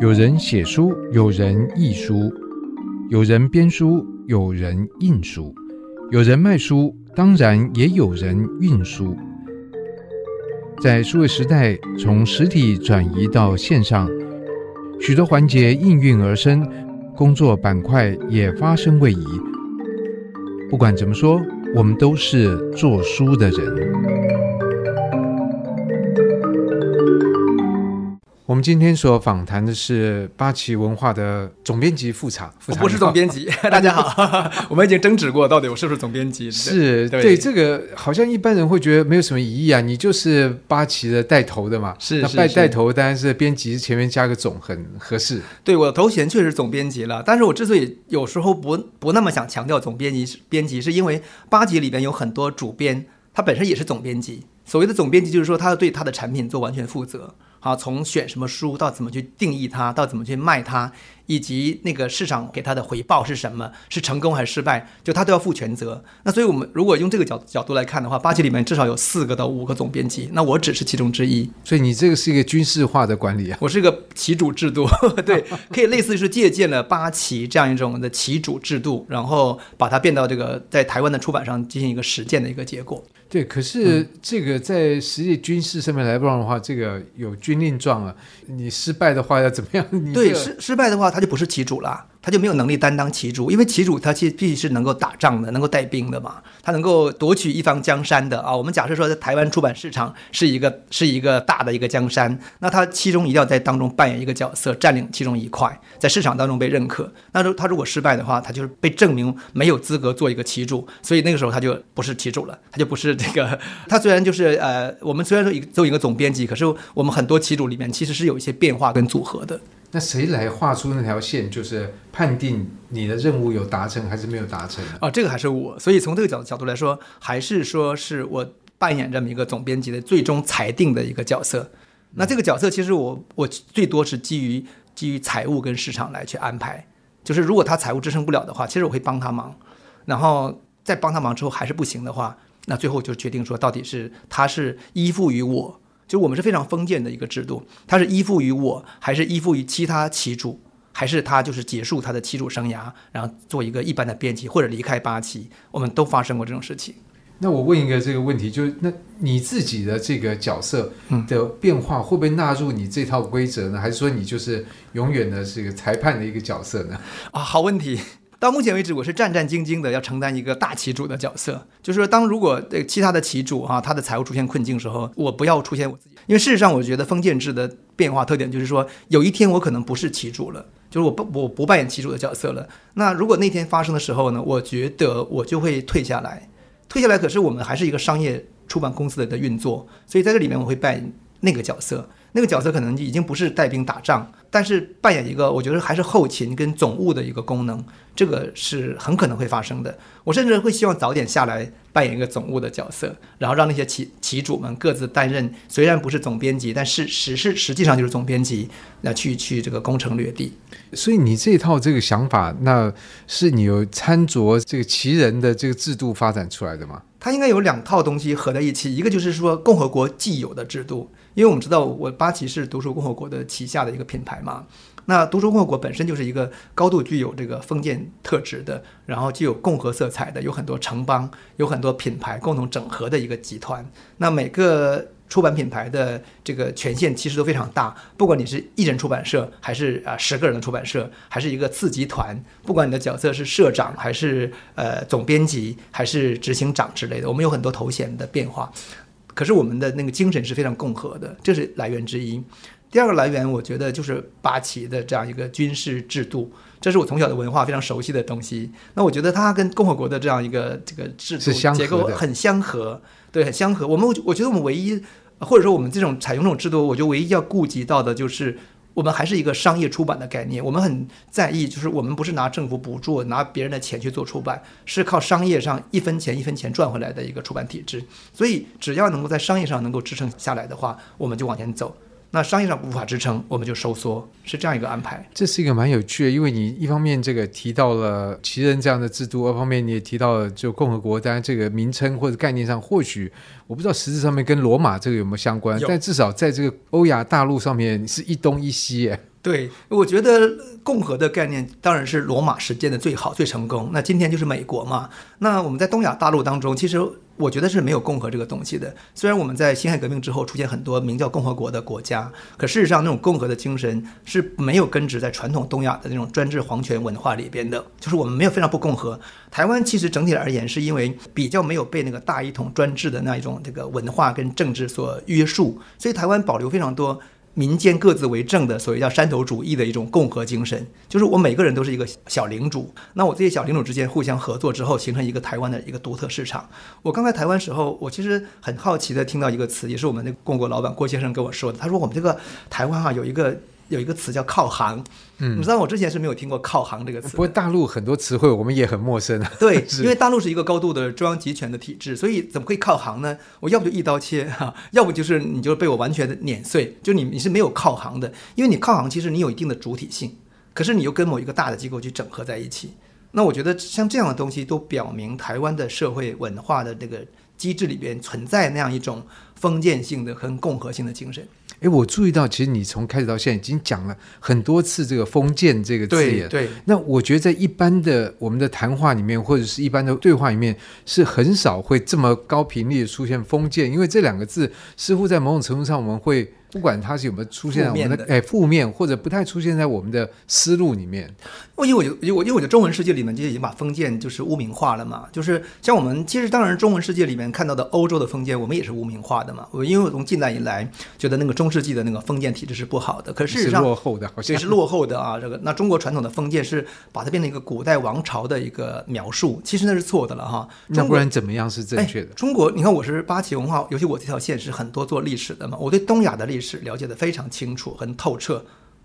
有人写书，有人译书，有人编书，有人印书，有人卖书，当然也有人运输。在数位时代，从实体转移到线上，许多环节应运而生，工作板块也发生位移。不管怎么说，我们都是做书的人。们今天所访谈的是八旗文化的总编辑富察，富察我不是总编辑，大家好，我们已经争执过，到底我是不是总编辑？是对，对这个，好像一般人会觉得没有什么疑义啊，你就是八旗的带头的嘛，是，那带带头当然是编辑前面加个总很合适。对，我的头衔确实总编辑了，但是我之所以有时候不不那么想强调总编辑编辑，是因为八旗里边有很多主编，他本身也是总编辑。所谓的总编辑，就是说他要对他的产品做完全负责。好，从选什么书到怎么去定义它，到怎么去卖它，以及那个市场给他的回报是什么，是成功还是失败，就他都要负全责。那所以，我们如果用这个角角度来看的话，八旗里面至少有四个到五个总编辑，那我只是其中之一。所以你这个是一个军事化的管理啊？我是一个旗主制度，对，可以类似于是借鉴了八旗这样一种的旗主制度，然后把它变到这个在台湾的出版上进行一个实践的一个结果。对，可是这个在实际军事上面来讲的话，这个有军令状啊，你失败的话要怎么样？你对，失失败的话，他就不是旗主了。他就没有能力担当旗主，因为旗主他其实必须是能够打仗的，能够带兵的嘛，他能够夺取一方江山的啊。我们假设说，在台湾出版市场是一个是一个大的一个江山，那他其中一定要在当中扮演一个角色，占领其中一块，在市场当中被认可。那如他如果失败的话，他就是被证明没有资格做一个旗主，所以那个时候他就不是旗主了，他就不是这个。他虽然就是呃，我们虽然说一个做一个总编辑，可是我们很多旗主里面其实是有一些变化跟组合的。那谁来画出那条线，就是判定你的任务有达成还是没有达成？啊，这个还是我。所以从这个角角度来说，还是说是我扮演这么一个总编辑的最终裁定的一个角色。那这个角色其实我我最多是基于基于财务跟市场来去安排。就是如果他财务支撑不了的话，其实我会帮他忙。然后在帮他忙之后还是不行的话，那最后就决定说到底是他是依附于我。就我们是非常封建的一个制度，他是依附于我，还是依附于其他旗主，还是他就是结束他的旗主生涯，然后做一个一般的编辑，或者离开八旗，我们都发生过这种事情。那我问一个这个问题，就是那你自己的这个角色的变化会不会纳入你这套规则呢？还是说你就是永远的这个裁判的一个角色呢？啊，好问题。到目前为止，我是战战兢兢的要承担一个大旗主的角色，就是说，当如果呃其他的旗主哈、啊，他的财务出现困境时候，我不要出现我自己，因为事实上，我觉得封建制的变化特点就是说，有一天我可能不是旗主了，就是我不我不扮演旗主的角色了。那如果那天发生的时候呢，我觉得我就会退下来，退下来。可是我们还是一个商业出版公司的运作，所以在这里面我会扮演那个角色。那个角色可能已经不是带兵打仗，但是扮演一个我觉得还是后勤跟总务的一个功能，这个是很可能会发生的。我甚至会希望早点下来扮演一个总务的角色，然后让那些旗旗主们各自担任，虽然不是总编辑，但是实是实际上就是总编辑，那去去这个攻城略地。所以你这套这个想法，那是你有参酌这个旗人的这个制度发展出来的吗？它应该有两套东西合在一起，一个就是说共和国既有的制度。因为我们知道，我八旗是读书共和国的旗下的一个品牌嘛。那读书共和国本身就是一个高度具有这个封建特质的，然后具有共和色彩的，有很多城邦，有很多品牌共同整合的一个集团。那每个出版品牌的这个权限其实都非常大，不管你是一人出版社，还是啊十个人的出版社，还是一个次集团，不管你的角色是社长，还是呃总编辑，还是执行长之类的，我们有很多头衔的变化。可是我们的那个精神是非常共和的，这是来源之一。第二个来源，我觉得就是八旗的这样一个军事制度，这是我从小的文化非常熟悉的东西。那我觉得它跟共和国的这样一个这个制度结构很相合，对，很相合。我们我觉得我们唯一，或者说我们这种采用这种制度，我觉得唯一要顾及到的就是。我们还是一个商业出版的概念，我们很在意，就是我们不是拿政府补助、拿别人的钱去做出版，是靠商业上一分钱一分钱赚回来的一个出版体制。所以，只要能够在商业上能够支撑下来的话，我们就往前走。那商业上无法支撑，我们就收缩，是这样一个安排。这是一个蛮有趣的，因为你一方面这个提到了旗人这样的制度，二方面你也提到了就共和国，当然这个名称或者概念上，或许我不知道实质上面跟罗马这个有没有相关，但至少在这个欧亚大陆上面是一东一西耶。对，我觉得共和的概念当然是罗马实践的最好、最成功。那今天就是美国嘛。那我们在东亚大陆当中，其实我觉得是没有共和这个东西的。虽然我们在辛亥革命之后出现很多名叫共和国的国家，可事实上那种共和的精神是没有根植在传统东亚的那种专制皇权文化里边的。就是我们没有非常不共和。台湾其实整体而言是因为比较没有被那个大一统专制的那一种这个文化跟政治所约束，所以台湾保留非常多。民间各自为政的所谓叫山头主义的一种共和精神，就是我每个人都是一个小领主，那我这些小领主之间互相合作之后，形成一个台湾的一个独特市场。我刚在台湾时候，我其实很好奇的听到一个词，也是我们那个共国老板郭先生跟我说的，他说我们这个台湾啊有一个。有一个词叫靠行，嗯，你知道我之前是没有听过靠行这个词。不过大陆很多词汇我们也很陌生啊。对，因为大陆是一个高度的中央集权的体制，所以怎么可以靠行呢？我要不就一刀切哈，要不就是你就被我完全的碾碎，就你你是没有靠行的，因为你靠行其实你有一定的主体性，可是你又跟某一个大的机构去整合在一起。那我觉得像这样的东西都表明台湾的社会文化的这个机制里边存在那样一种封建性的和共和性的精神。哎，我注意到，其实你从开始到现在已经讲了很多次这个“封建”这个字眼。对，对，那我觉得在一般的我们的谈话里面，或者是一般的对话里面，是很少会这么高频率的出现“封建”，因为这两个字似乎在某种程度上我们会。不管它是有没有出现在我们的，的哎负面，或者不太出现在我们的思路里面，因为我就，因为我因为我觉得中文世界里面就已经把封建就是污名化了嘛，就是像我们其实当然中文世界里面看到的欧洲的封建，我们也是污名化的嘛。我因为我从近代以来觉得那个中世纪的那个封建体制是不好的，可事实上是落后的，好像是落后的啊。这个那中国传统的封建是把它变成一个古代王朝的一个描述，其实那是错的了哈。那不然怎么样是正确的？哎、中国，你看我是八旗文化，尤其我这条线是很多做历史的嘛，我对东亚的历史。是了解的非常清楚，很透彻。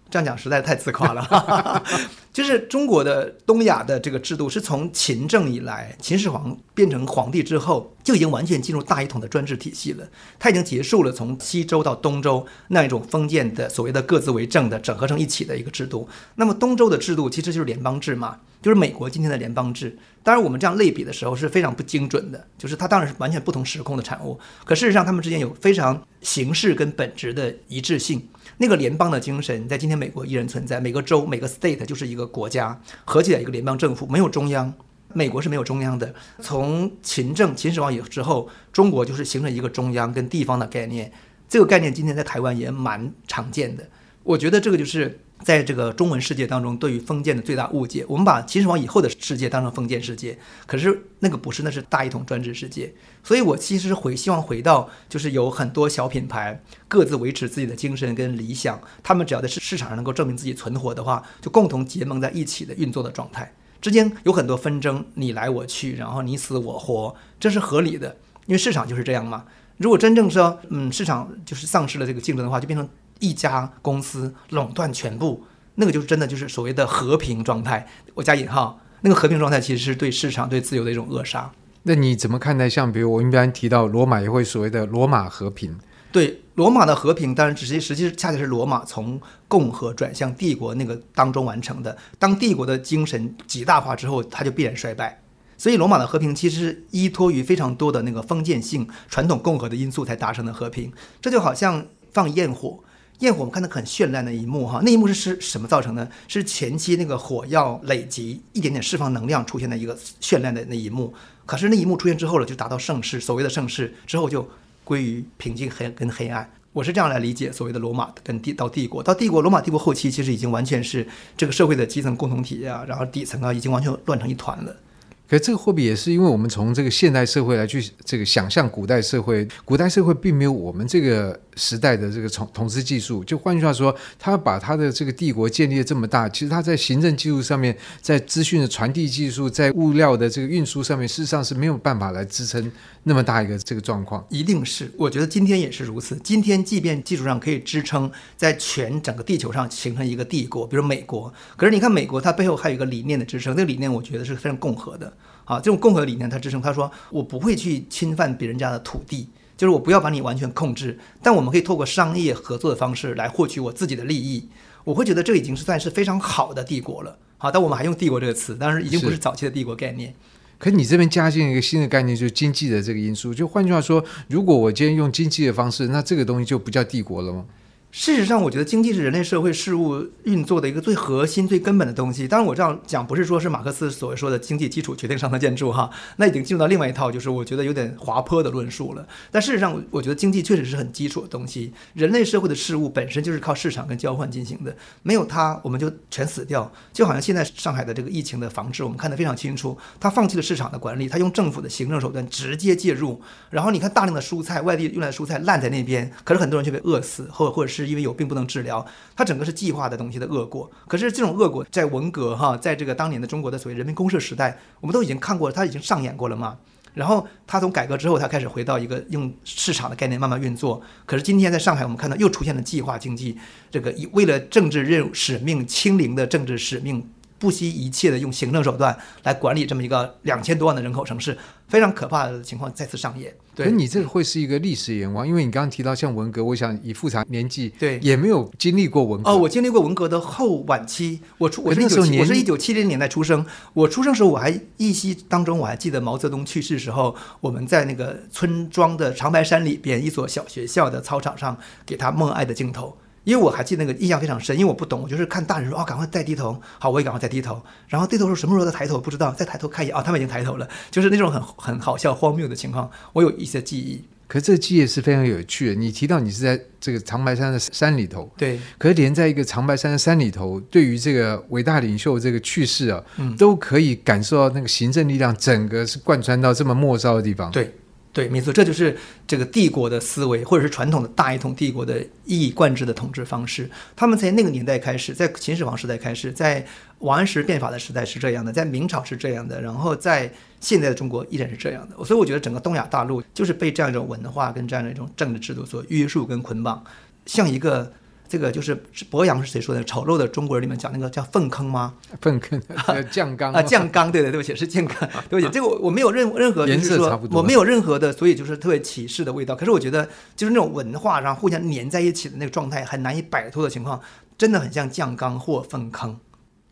这样讲实在太自夸了。就是中国的东亚的这个制度，是从秦政以来，秦始皇变成皇帝之后，就已经完全进入大一统的专制体系了。他已经结束了从西周到东周那一种封建的所谓的各自为政的整合成一起的一个制度。那么东周的制度其实就是联邦制嘛，就是美国今天的联邦制。当然我们这样类比的时候是非常不精准的，就是它当然是完全不同时空的产物。可事实上，他们之间有非常形式跟本质的一致性。那个联邦的精神在今天美国依然存在，每个州每个 state 就是一个国家，合起来一个联邦政府，没有中央。美国是没有中央的。从秦政秦始皇以之后，中国就是形成一个中央跟地方的概念。这个概念今天在台湾也蛮常见的。我觉得这个就是。在这个中文世界当中，对于封建的最大误解，我们把秦始皇以后的世界当成封建世界，可是那个不是，那是大一统专制世界。所以我其实回希望回到，就是有很多小品牌各自维持自己的精神跟理想，他们只要在市市场上能够证明自己存活的话，就共同结盟在一起的运作的状态。之间有很多纷争，你来我去，然后你死我活，这是合理的，因为市场就是这样嘛。如果真正说，嗯，市场就是丧失了这个竞争的话，就变成。一家公司垄断全部，那个就是真的就是所谓的和平状态。我加引号，那个和平状态其实是对市场、对自由的一种扼杀。那你怎么看待？像比如我们一般提到罗马，也会所谓的罗马和平。对罗马的和平，当然实际实际恰恰是罗马从共和转向帝国那个当中完成的。当帝国的精神极大化之后，它就必然衰败。所以罗马的和平其实是依托于非常多的那个封建性、传统共和的因素才达成的和平。这就好像放焰火。焰火我们看到很绚烂的一幕哈，那一幕是是什么造成的？是前期那个火药累积一点点释放能量出现的一个绚烂的那一幕。可是那一幕出现之后了，就达到盛世，所谓的盛世之后就归于平静黑跟黑暗。我是这样来理解所谓的罗马跟帝到帝国到帝国，罗马帝国后期其实已经完全是这个社会的基层共同体啊，然后底层啊已经完全乱成一团了。可这个货币也是因为我们从这个现代社会来去这个想象古代社会，古代社会并没有我们这个。时代的这个统统治技术，就换句话说，他把他的这个帝国建立的这么大，其实他在行政技术上面，在资讯的传递技术，在物料的这个运输上面，事实上是没有办法来支撑那么大一个这个状况。一定是，我觉得今天也是如此。今天即便技术上可以支撑在全整个地球上形成一个帝国，比如美国，可是你看美国，它背后还有一个理念的支撑，这个理念我觉得是非常共和的。啊，这种共和理念，它支撑，他说我不会去侵犯别人家的土地。就是我不要把你完全控制，但我们可以透过商业合作的方式来获取我自己的利益。我会觉得这已经是算是非常好的帝国了。好，但我们还用帝国这个词，当然已经不是早期的帝国概念。可你这边加进一个新的概念，就是经济的这个因素。就换句话说，如果我今天用经济的方式，那这个东西就不叫帝国了吗？事实上，我觉得经济是人类社会事务运作的一个最核心、最根本的东西。当然，我这样讲不是说是马克思所说的经济基础决定上层建筑哈，那已经进入到另外一套，就是我觉得有点滑坡的论述了。但事实上，我觉得经济确实是很基础的东西。人类社会的事物本身就是靠市场跟交换进行的，没有它，我们就全死掉。就好像现在上海的这个疫情的防治，我们看得非常清楚，它放弃了市场的管理，它用政府的行政手段直接介入。然后你看大量的蔬菜，外地运来的蔬菜烂在那边，可是很多人却被饿死，或或者是因为有病不能治。疗，它整个是计划的东西的恶果。可是这种恶果在文革哈，在这个当年的中国的所谓人民公社时代，我们都已经看过了，它已经上演过了嘛。然后它从改革之后，它开始回到一个用市场的概念慢慢运作。可是今天在上海，我们看到又出现了计划经济，这个为了政治任务使命，清零的政治使命。不惜一切的用行政手段来管理这么一个两千多万的人口城市，非常可怕的情况再次上演。对，可你这个会是一个历史眼光，因为你刚刚提到像文革，我想以复查年纪，对，也没有经历过文革。哦，我经历过文革的后晚期，我出我是一九我是一九七零年代出生，我出生时候我还依稀当中我还记得毛泽东去世时候，我们在那个村庄的长白山里边一所小学校的操场上给他默哀的镜头。因为我还记得那个印象非常深，因为我不懂，我就是看大人说啊、哦，赶快再低头，好，我也赶快再低头，然后低头时候什么时候再抬头不知道，再抬头看一眼啊、哦，他们已经抬头了，就是那种很很好笑荒谬的情况，我有一些记忆。可是这个记忆是非常有趣的。你提到你是在这个长白山的山里头，对，可是连在一个长白山的山里头，对于这个伟大领袖这个去世啊，嗯，都可以感受到那个行政力量整个是贯穿到这么末梢的地方，对。对，没错，这就是这个帝国的思维，或者是传统的大一统帝国的一以贯之的统治方式。他们在那个年代开始，在秦始皇时代开始，在王安石变法的时代是这样的，在明朝是这样的，然后在现在的中国依然是这样的。所以我觉得整个东亚大陆就是被这样一种文化跟这样的一种政治制度所约束跟捆绑，像一个。这个就是博洋是谁说的？丑陋的中国人里面讲那个叫粪坑吗？粪坑，酱缸啊，酱缸，对对，对不起，是酱缸，对不起，这个我我没有任任何就是说我没有任何的，所以就是特别歧视的味道。可是我觉得就是那种文化上互相粘在一起的那个状态，很难以摆脱的情况，真的很像酱缸或粪坑。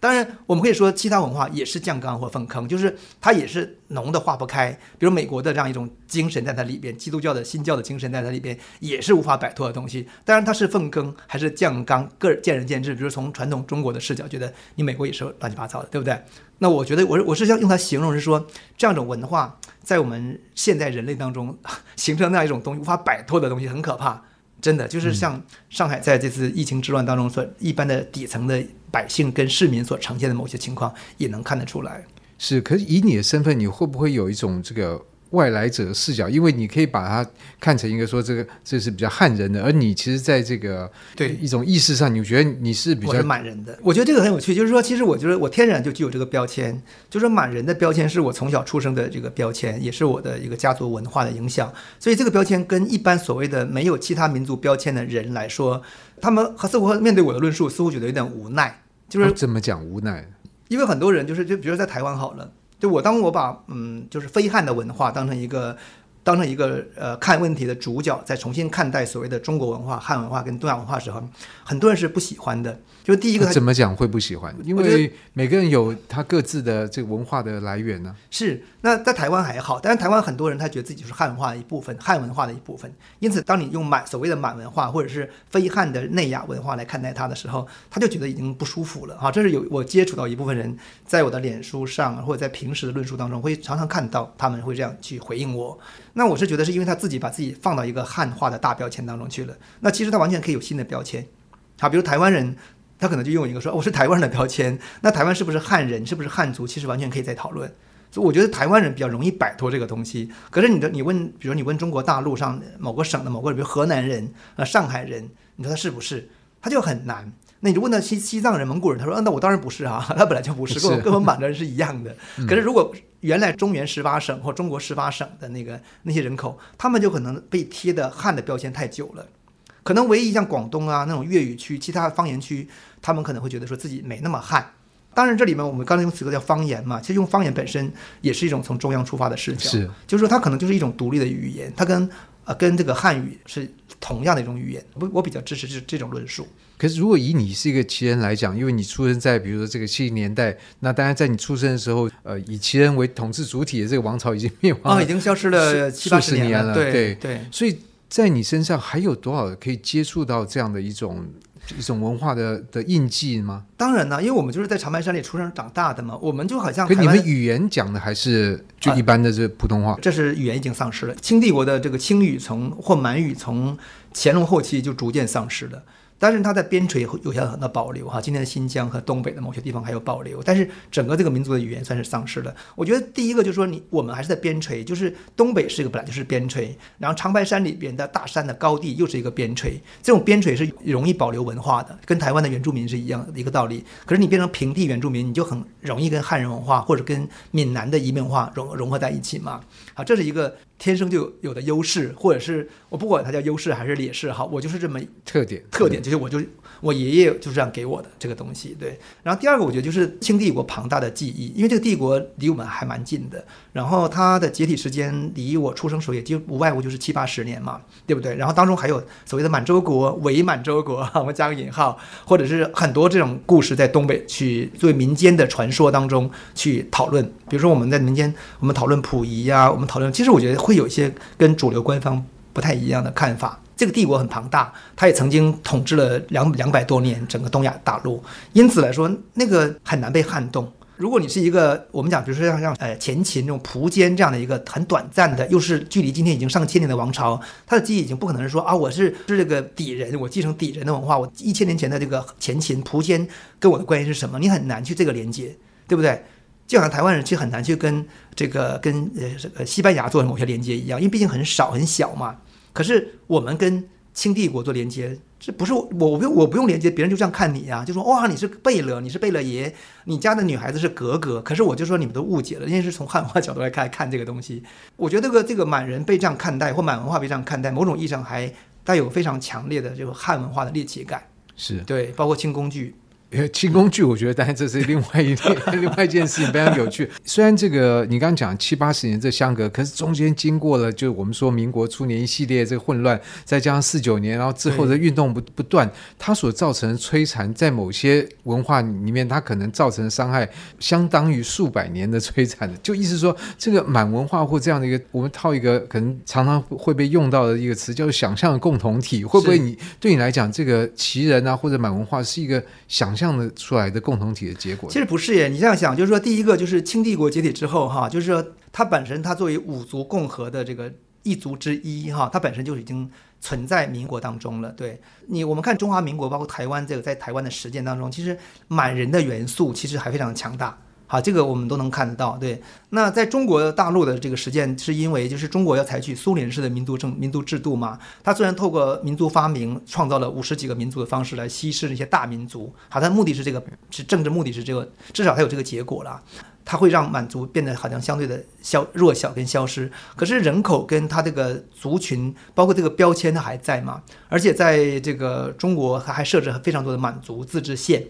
当然，我们可以说其他文化也是酱缸或粪坑，就是它也是浓的化不开。比如美国的这样一种精神在它里边，基督教的新教的精神在它里边也是无法摆脱的东西。当然，它是粪坑还是酱缸，个人见仁见智。比如从传统中国的视角，觉得你美国也是乱七八糟的，对不对？那我觉得我我是要用它形容，是说这样一种文化在我们现代人类当中形成那样一种东西，无法摆脱的东西，很可怕。真的就是像上海在这次疫情之乱当中所一般的底层的百姓跟市民所呈现的某些情况，也能看得出来。是，可是以你的身份，你会不会有一种这个？外来者视角，因为你可以把它看成一个说这个这是比较汉人的，而你其实在这个对一种意识上，你觉得你是比较满人的。我觉得这个很有趣，就是说，其实我觉得我天然就具有这个标签，就是满人的标签是我从小出生的这个标签，也是我的一个家族文化的影响。所以这个标签跟一般所谓的没有其他民族标签的人来说，他们和似乎面对我的论述，似乎觉得有点无奈。就是怎么讲无奈？因为很多人就是就比如说在台湾好了。就我当我把嗯，就是非汉的文化当成一个，当成一个呃看问题的主角，再重新看待所谓的中国文化、汉文化跟东亚文化的时候，很多人是不喜欢的。就第一个，怎么讲会不喜欢？因为每个人有他各自的这个文化的来源呢、啊。是，那在台湾还好，但是台湾很多人他觉得自己就是汉文化的一部分，汉文化的一部分。因此，当你用满所谓的满文化或者是非汉的内亚文化来看待他的时候，他就觉得已经不舒服了啊。这是有我接触到一部分人，在我的脸书上或者在平时的论述当中，会常常看到他们会这样去回应我。那我是觉得是因为他自己把自己放到一个汉化的大标签当中去了。那其实他完全可以有新的标签，好，比如台湾人。他可能就用一个说我是台湾人的标签，那台湾是不是汉人，是不是汉族，其实完全可以再讨论。所以我觉得台湾人比较容易摆脱这个东西。可是你的你问，比如你问中国大陆上某个省的某个，比如河南人啊、上海人，你说他是不是？他就很难。那你就问到西西藏人、蒙古人，他说，那我当然不是啊，他本来就不是，跟我跟我们满的人是一样的。可是如果原来中原十八省或中国十八省的那个那些人口，他们就可能被贴的汉的标签太久了。可能唯一像广东啊那种粤语区，其他方言区，他们可能会觉得说自己没那么汉。当然，这里面我们刚才用词个叫方言嘛，其实用方言本身也是一种从中央出发的视角，是，就是说它可能就是一种独立的语言，它跟呃，跟这个汉语是同样的一种语言。我我比较支持这这种论述。可是，如果以你是一个旗人来讲，因为你出生在比如说这个七零年代，那当然在你出生的时候，呃，以旗人为统治主体的这个王朝已经灭亡了，哦，已经消失了七八十年了。对，对，所以在你身上还有多少可以接触到这样的一种一种文化的的印记吗？当然呢，因为我们就是在长白山里出生长大的嘛，我们就好像。跟你们语言讲的还是就一般的这普通话？啊，这是语言已经丧失了。清帝国的这个清语从或满语从乾隆后期就逐渐丧失了。但是它在边陲有些很多保留哈，今天的新疆和东北的某些地方还有保留，但是整个这个民族的语言算是丧失了。我觉得第一个就是说，你我们还是在边陲，就是东北是一个本来就是边陲，然后长白山里边的大山的高地又是一个边陲，这种边陲是容易保留文化的，跟台湾的原住民是一样的一个道理。可是你变成平地原住民，你就很容易跟汉人文化或者跟闽南的移民文化融融合在一起嘛。好，这是一个。天生就有的优势，或者是我不管它叫优势还是劣势哈，我就是这么特点，特点就是我就我爷爷就是这样给我的这个东西，对。然后第二个我觉得就是清帝国庞大的记忆，因为这个帝国离我们还蛮近的，然后它的解体时间离我出生时候也就无外乎就是七八十年嘛，对不对？然后当中还有所谓的满洲国、伪满洲国，我们加个引号，或者是很多这种故事在东北去作为民间的传说当中去讨论，比如说我们在民间我们讨论溥仪呀，我们讨论，其实我觉得。会有一些跟主流官方不太一样的看法。这个帝国很庞大，它也曾经统治了两两百多年整个东亚大陆，因此来说，那个很难被撼动。如果你是一个我们讲，比如说像像呃前秦这种苻坚这样的一个很短暂的，又是距离今天已经上千年的王朝，它的记忆已经不可能是说啊，我是是这个底人，我继承底人的文化，我一千年前的这个前秦苻坚跟我的关系是什么？你很难去这个连接，对不对？就好像台湾人其实很难去跟这个跟呃这个西班牙做某些连接一样，因为毕竟很少很小嘛。可是我们跟清帝国做连接，这不是我我不用我不用连接，别人就这样看你啊，就说哇你是贝勒，你是贝勒爷，你家的女孩子是格格。可是我就说你们都误解了，因为是从汉文化角度来看看这个东西。我觉得这个这个满人被这样看待，或满文化被这样看待，某种意义上还带有非常强烈的这个汉文化的猎奇感。是对，包括清宫剧。清宫剧，我觉得当然这是另外一另外一件事情，非常有趣。虽然这个你刚刚讲七八十年这相隔，可是中间经过了就我们说民国初年一系列这个混乱，再加上四九年，然后之后的运动不不断，它所造成的摧残，在某些文化里面，它可能造成的伤害相当于数百年的摧残的。就意思说，这个满文化或这样的一个，我们套一个可能常常会被用到的一个词，叫做想象的共同体，会不会你对你来讲，这个旗人啊或者满文化是一个想象？这样的出来的共同体的结果，其实不是耶。你这样想，就是说，第一个就是清帝国解体之后，哈，就是说，它本身它作为五族共和的这个一族之一，哈，它本身就已经存在民国当中了。对你，我们看中华民国，包括台湾这个在台湾的实践当中，其实满人的元素其实还非常强大。好，这个我们都能看得到。对，那在中国大陆的这个实践，是因为就是中国要采取苏联式的民族政民族制度嘛。它虽然透过民族发明创造了五十几个民族的方式来稀释那些大民族，好，它目的是这个，是政治目的是这个，至少它有这个结果了。它会让满族变得好像相对的消弱小跟消失，可是人口跟它这个族群，包括这个标签它还在嘛。而且在这个中国，它还设置非常多的满族自治县，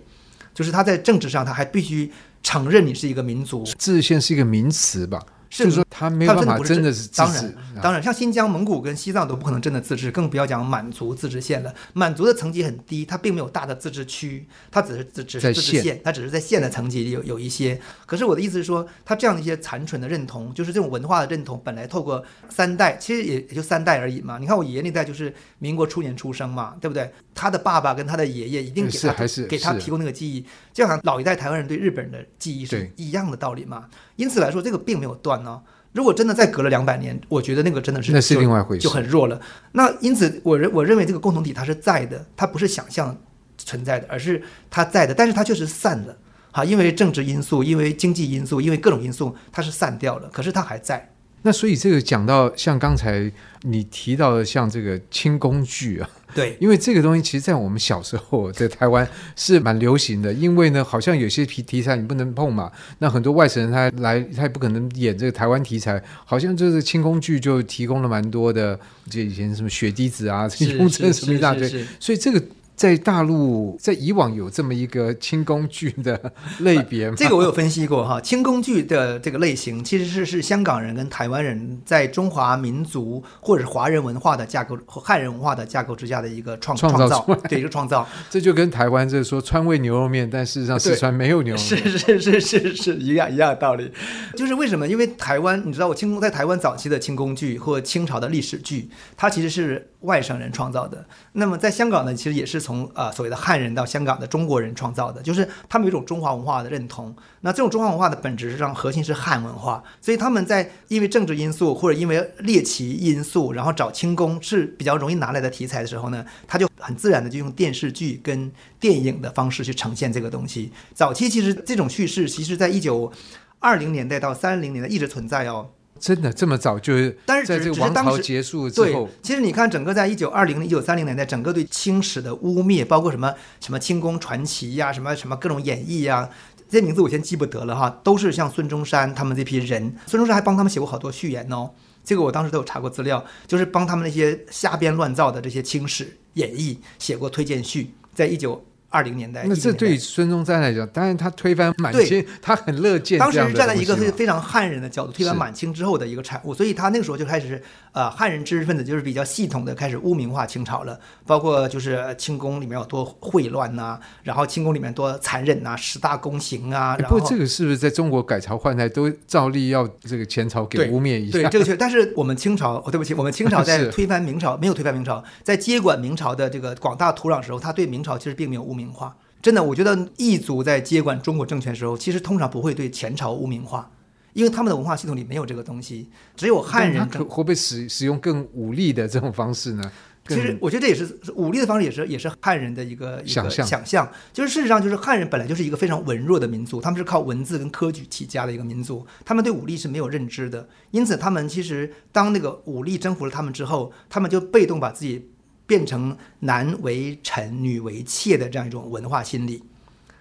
就是它在政治上，它还必须。承认你是一个民族，自信是一个名词吧？就是说他没办法真的是当然当然，像新疆、蒙古跟西藏都不可能真的自治，更不要讲满族自治县了。满族的层级很低，它并没有大的自治区，它只是只只是自治县，它只是在县的层级里有有一些。可是我的意思是说，它这样的一些残存的认同，就是这种文化的认同，本来透过三代，其实也也就三代而已嘛。你看我爷爷那代就是民国初年出生嘛，对不对？他的爸爸跟他的爷爷一定给他给他提供那个记忆，就好像老一代台湾人对日本人的记忆是一样的道理嘛。因此来说，这个并没有断呢。如果真的再隔了两百年，我觉得那个真的是那是另外一回事，就很弱了。那因此，我认我认为这个共同体它是在的，它不是想象存在的，而是它在的。但是它确实散了，哈，因为政治因素，因为经济因素，因为各种因素，它是散掉了。可是它还在。那所以这个讲到像刚才你提到的，像这个轻工具啊。对，因为这个东西其实，在我们小时候在台湾是蛮流行的。因为呢，好像有些题题材你不能碰嘛。那很多外省人他来，他也不可能演这个台湾题材。好像就是轻工具就提供了蛮多的，就以前什么血滴子啊，这种什么一大堆。所以这个在大陆在以往有这么一个清宫剧的类别吗？这个我有分析过哈，清宫剧的这个类型其实是是香港人跟台湾人在中华民族或者是华人文化的架构和汉人文化的架构之下的一个创创造，对一个创造。这就跟台湾就是说川味牛肉面，但事实上四川没有牛肉面，是是是是是一样一样的道理。就是为什么？因为台湾，你知道我清宫在台湾早期的清宫剧或清朝的历史剧，它其实是外省人创造的。那么在香港呢，其实也是从呃所谓的汉人到香港的中国人创造的，就是他们有一种中华文化的认同。那这种中华文化的本质上核心是汉文化，所以他们在因为政治因素或者因为猎奇因素，然后找清宫是比较容易拿来的题材的时候呢，他就很自然的就用电视剧跟电影的方式去呈现这个东西。早期其实这种叙事，其实在一九二零年代到三零年代一直存在哦。真的这么早就是？但是在这个王朝结束之后，其实你看，整个在一九二零、一九三零年代，整个对清史的污蔑，包括什么什么清宫传奇呀、啊，什么什么各种演绎呀、啊，这些名字我先记不得了哈，都是像孙中山他们这批人，孙中山还帮他们写过好多序言哦。这个我当时都有查过资料，就是帮他们那些瞎编乱造的这些清史演绎写过推荐序，在一九。二零年代，那这对于孙中山来讲，当然他推翻满清，他很乐见。当时站在一个非非常汉人的角度推翻满清之后的一个产物，所以他那个时候就开始呃汉人知识分子就是比较系统的开始污名化清朝了，包括就是清宫里面有多秽乱呐、啊，然后清宫里面多残忍呐、啊，十大宫刑啊。不过这个是不是在中国改朝换代都照例要这个前朝给污蔑一下？对，对这个确。但是我们清朝，哦，对不起，我们清朝 在推翻明朝没有推翻明朝，在接管明朝的这个广大土壤时候，他对明朝其实并没有污名化。真的，我觉得异族在接管中国政权的时候，其实通常不会对前朝污名化，因为他们的文化系统里没有这个东西。只有汉人会不会使使用更武力的这种方式呢？其实我觉得这也是武力的方式，也是也是汉人的一个想象。想象就是事实上，就是汉人本来就是一个非常文弱的民族，他们是靠文字跟科举起家的一个民族，他们对武力是没有认知的。因此，他们其实当那个武力征服了他们之后，他们就被动把自己。变成男为臣、女为妾的这样一种文化心理，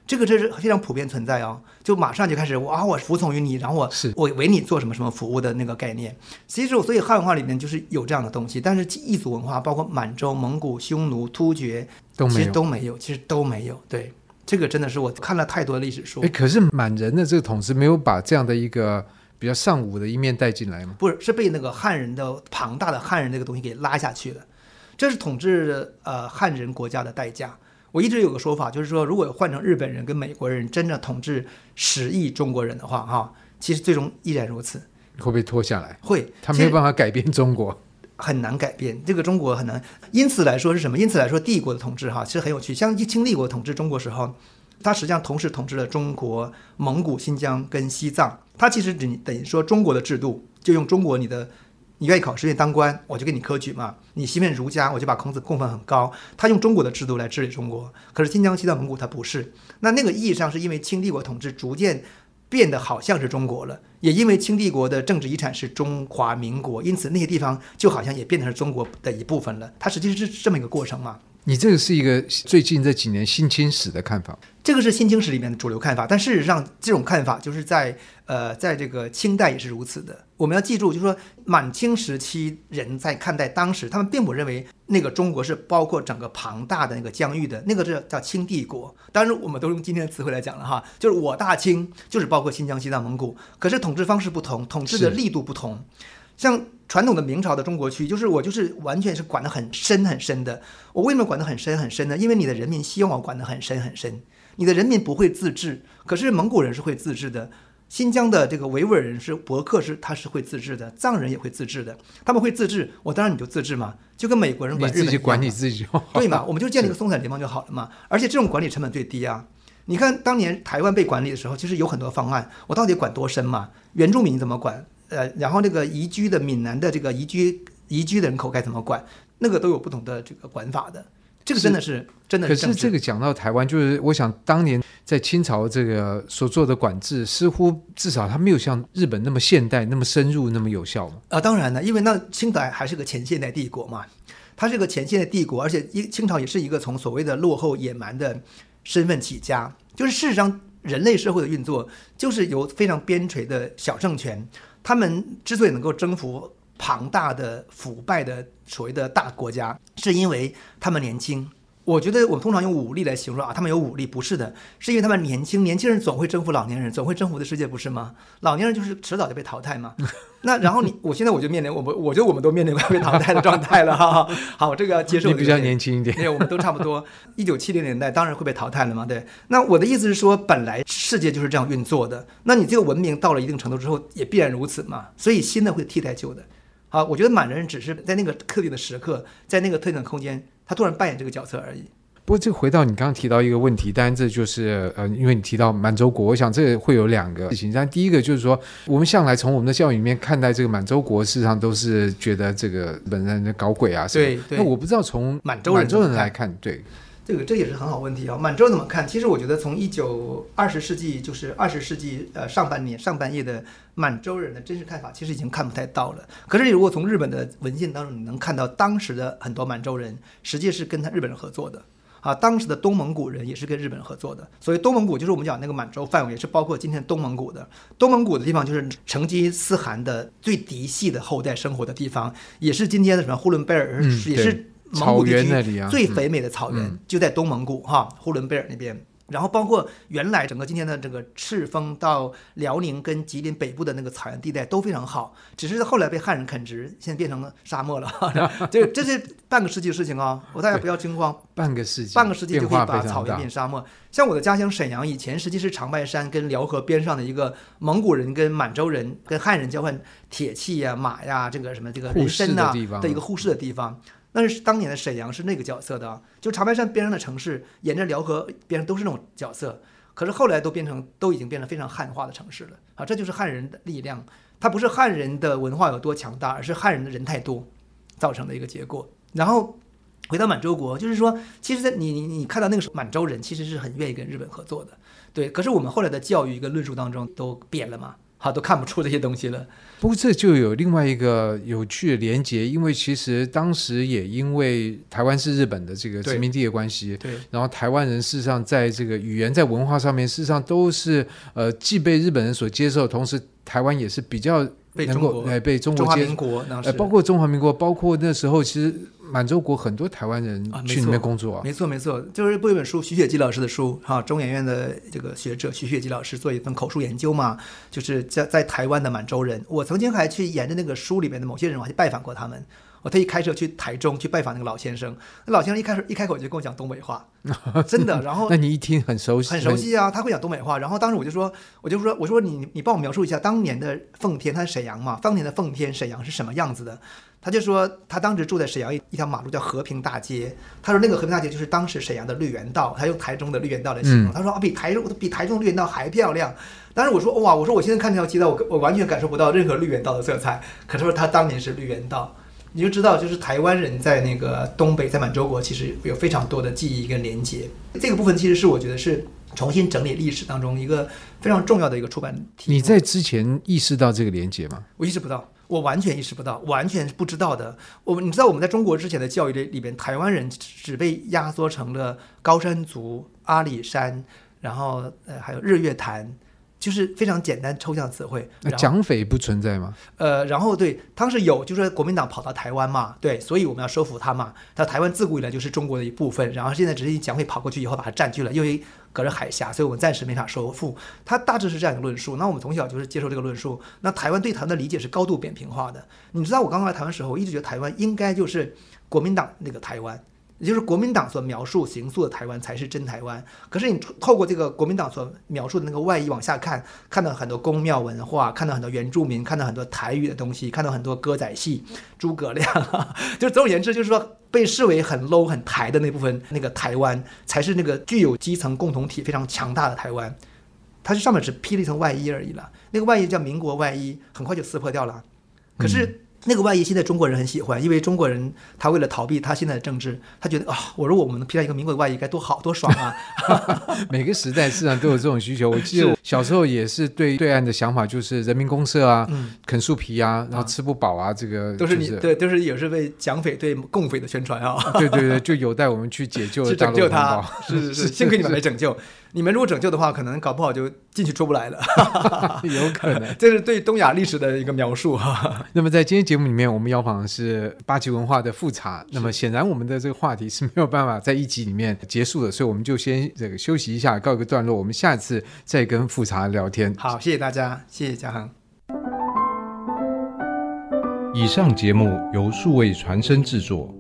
这个这是非常普遍存在哦。就马上就开始，啊，我服从于你，然后我是我为你做什么什么服务的那个概念。其实，所以汉文化里面就是有这样的东西，但是异族文化，包括满洲、蒙古、匈奴、突厥，其实都没有，其实都没有。对，这个真的是我看了太多的历史书。哎，可是满人的这个统治没有把这样的一个比较尚武的一面带进来吗？不是，是被那个汉人的庞大的汉人这个东西给拉下去了。这是统治呃汉人国家的代价。我一直有个说法，就是说，如果换成日本人跟美国人真的统治十亿中国人的话，哈，其实最终依然如此。会不会拖下来？会，他没有办法改变中国，很难改变这个中国很难。因此来说是什么？因此来说，帝国的统治哈，其实很有趣。像清帝国统治中国时候，他实际上同时统治了中国、蒙古、新疆跟西藏。他其实等等于说中国的制度，就用中国你的。你愿意考试，愿意当官，我就给你科举嘛。你信奉儒家，我就把孔子供奉很高。他用中国的制度来治理中国，可是新疆、西藏、蒙古他不是。那那个意义上是因为清帝国统治逐渐变得好像是中国了，也因为清帝国的政治遗产是中华民国，因此那些地方就好像也变成了中国的一部分了。它实际是这么一个过程嘛。你这个是一个最近这几年新清史的看法，这个是新清史里面的主流看法。但事实上，这种看法就是在呃，在这个清代也是如此的。我们要记住，就是说满清时期人在看待当时，他们并不认为那个中国是包括整个庞大的那个疆域的，那个是叫清帝国。当然，我们都用今天的词汇来讲了哈，就是我大清就是包括新疆、西藏、蒙古。可是统治方式不同，统治的力度不同。像传统的明朝的中国区，就是我就是完全是管得很深很深的。我为什么管得很深很深呢？因为你的人民希望我管得很深很深。你的人民不会自治，可是蒙古人是会自治的。新疆的这个维吾尔人是博克是他是会自治的，藏人也会自治的。他们会自治，我当然你就自治嘛，就跟美国人管日本一样。你自己管你自己，对嘛？我们就建立一个松散联邦就好了嘛。而且这种管理成本最低啊。你看当年台湾被管理的时候，其实有很多方案，我到底管多深嘛？原住民怎么管？呃，然后那个移居的闽南的这个移居移居的人口该怎么管？那个都有不同的这个管法的。这个真的是，是真的是。可是这个讲到台湾，就是我想当年在清朝这个所做的管制，似乎至少它没有像日本那么现代、那么深入、那么有效嘛。啊，当然了，因为那清代还是个前现代帝国嘛，它是个前现代帝国，而且一清朝也是一个从所谓的落后野蛮的身份起家，就是事实上人类社会的运作就是由非常边陲的小政权。他们之所以能够征服庞大的腐败的所谓的大国家，是因为他们年轻，我觉得我们通常用武力来形容啊，他们有武力，不是的，是因为他们年轻，年轻人总会征服老年人，总会征服的世界，不是吗？老年人就是迟早就被淘汰嘛。那然后你，我现在我就面临我们，我觉得我们都面临快被淘汰的状态了哈。好，这个要接受。你比较年轻一点，对，我们都差不多。一九七零年代当然会被淘汰了嘛，对。那我的意思是说，本来世界就是这样运作的，那你这个文明到了一定程度之后，也必然如此嘛。所以新的会替代旧的。好，我觉得满人只是在那个特定的时刻，在那个特定的空间。他突然扮演这个角色而已。不过，这回到你刚刚提到一个问题，当然这就是呃，因为你提到满洲国，我想这个会有两个事情。但第一个就是说，我们向来从我们的教育里面看待这个满洲国，事实上都是觉得这个本人搞鬼啊什么。对对。那我不知道从满洲人来看，对这个这也是很好问题啊。满洲怎么看？其实我觉得从一九二十世纪，就是二十世纪呃上半年上半叶的满洲人的真实看法，其实已经看不太到了。可是，如果从日本的文献当中，你能看到当时的很多满洲人，实际是跟他日本人合作的。啊，当时的东蒙古人也是跟日本人合作的，所以东蒙古就是我们讲那个满洲范围，也是包括今天东蒙古的。东蒙古的地方就是成吉思汗的最嫡系的后代生活的地方，也是今天的什么呼伦贝尔，嗯、也是蒙古地区最肥美的草原，嗯、就在东蒙古哈，呼伦贝尔那边。然后包括原来整个今天的这个赤峰到辽宁跟吉林北部的那个草原地带都非常好，只是后来被汉人垦殖，现在变成了沙漠了。这这是半个世纪的事情啊、哦，我大家不要惊慌。半个世纪，半个世纪就可以把草原变沙漠。像我的家乡沈阳，以前实际是长白山跟辽河边上的一个蒙古人跟满洲人跟汉人交换铁器呀、马呀、这个什么这个人参呐的一个互市的地方。那是当年的沈阳是那个角色的，就长白山边上的城市，沿着辽河边上都是那种角色。可是后来都变成，都已经变成非常汉化的城市了啊！这就是汉人的力量，它不是汉人的文化有多强大，而是汉人的人太多造成的一个结果。然后回到满洲国，就是说，其实在你你你看到那个时候，满洲人其实是很愿意跟日本合作的，对。可是我们后来的教育跟论述当中都变了嘛。好，都看不出这些东西了。不过这就有另外一个有趣的连结，因为其实当时也因为台湾是日本的这个殖民地的关系，对，对，然后台湾人事实上在这个语言在文化上面事实上都是呃既被日本人所接受，同时台湾也是比较。被中国哎，被中国，中华民国，呃，包括中华民国，包括那时候，其实满洲国很多台湾人去那边工作啊。没错，没错，就是有一本书，徐雪姬老师的书，哈，中研院的这个学者徐雪姬老师做一份口述研究嘛，就是在在台湾的满洲人，我曾经还去沿着那个书里面的某些人，我还去拜访过他们。我特意开车去台中去拜访那个老先生，那老先生一开始一开口就跟我讲东北话，真的。然后那你一听很熟悉，很熟悉啊，他会讲东北话。然后当时我就说，我就说，我说你你帮我描述一下当年的奉天，他是沈阳嘛，当年的奉天沈阳是什么样子的？他就说他当时住在沈阳一一条马路叫和平大街，他说那个和平大街就是当时沈阳的绿园道，他用台中的绿园道来形容。嗯、他说啊，比台中比台中绿园道还漂亮。当时我说哇，我说我现在看这条街道，我我完全感受不到任何绿园道的色彩。可是说他当年是绿园道。你就知道，就是台湾人在那个东北，在满洲国，其实有非常多的记忆跟连接。这个部分其实是我觉得是重新整理历史当中一个非常重要的一个出版题。你在之前意识到这个连接吗？我意识不到，我完全意识不到，完全不知道的。我们你知道，我们在中国之前的教育里里边，台湾人只被压缩成了高山族、阿里山，然后呃还有日月潭。就是非常简单抽象词汇。那蒋匪不存在吗？呃，然后对，当时有，就是国民党跑到台湾嘛，对，所以我们要收服他嘛。他台湾自古以来就是中国的一部分，然后现在只是蒋匪跑过去以后把它占据了，因为隔着海峡，所以我们暂时没法收复。他大致是这样一个论述。那我们从小就是接受这个论述。那台湾对台湾的理解是高度扁平化的。你知道我刚刚来台湾时候，我一直觉得台湾应该就是国民党那个台湾。也就是国民党所描述、形塑的台湾才是真台湾。可是你透过这个国民党所描述的那个外衣往下看，看到很多宫庙文化，看到很多原住民，看到很多台语的东西，看到很多歌仔戏、诸葛亮，就总而言之，就是说被视为很 low、很台的那部分，那个台湾才是那个具有基层共同体非常强大的台湾。它是上面只披了一层外衣而已了，那个外衣叫民国外衣，很快就撕破掉了。可是。嗯那个外衣现在中国人很喜欢，因为中国人他为了逃避他现在的政治，他觉得啊、哦，我如果我们能披上一个民国的外衣该多好多爽啊！每个时代市场都有这种需求。我记得我小时候也是对对岸的想法，就是人民公社啊，嗯、啃树皮啊，然后吃不饱啊，这个、就是、都是你对，都是也是为蒋匪对共匪的宣传啊。对对对，就有待我们去解救、去拯救他。是是是，幸亏你们来拯救。你们如果拯救的话，可能搞不好就进去出不来了。有可能，这是对东亚历史的一个描述哈。那么在今天节目里面，我们要访的是八旗文化的复查。那么显然我们的这个话题是没有办法在一集里面结束的，所以我们就先这个休息一下，告一个段落。我们下次再跟复查聊天。好，谢谢大家，谢谢嘉恒。以上节目由数位传声制作。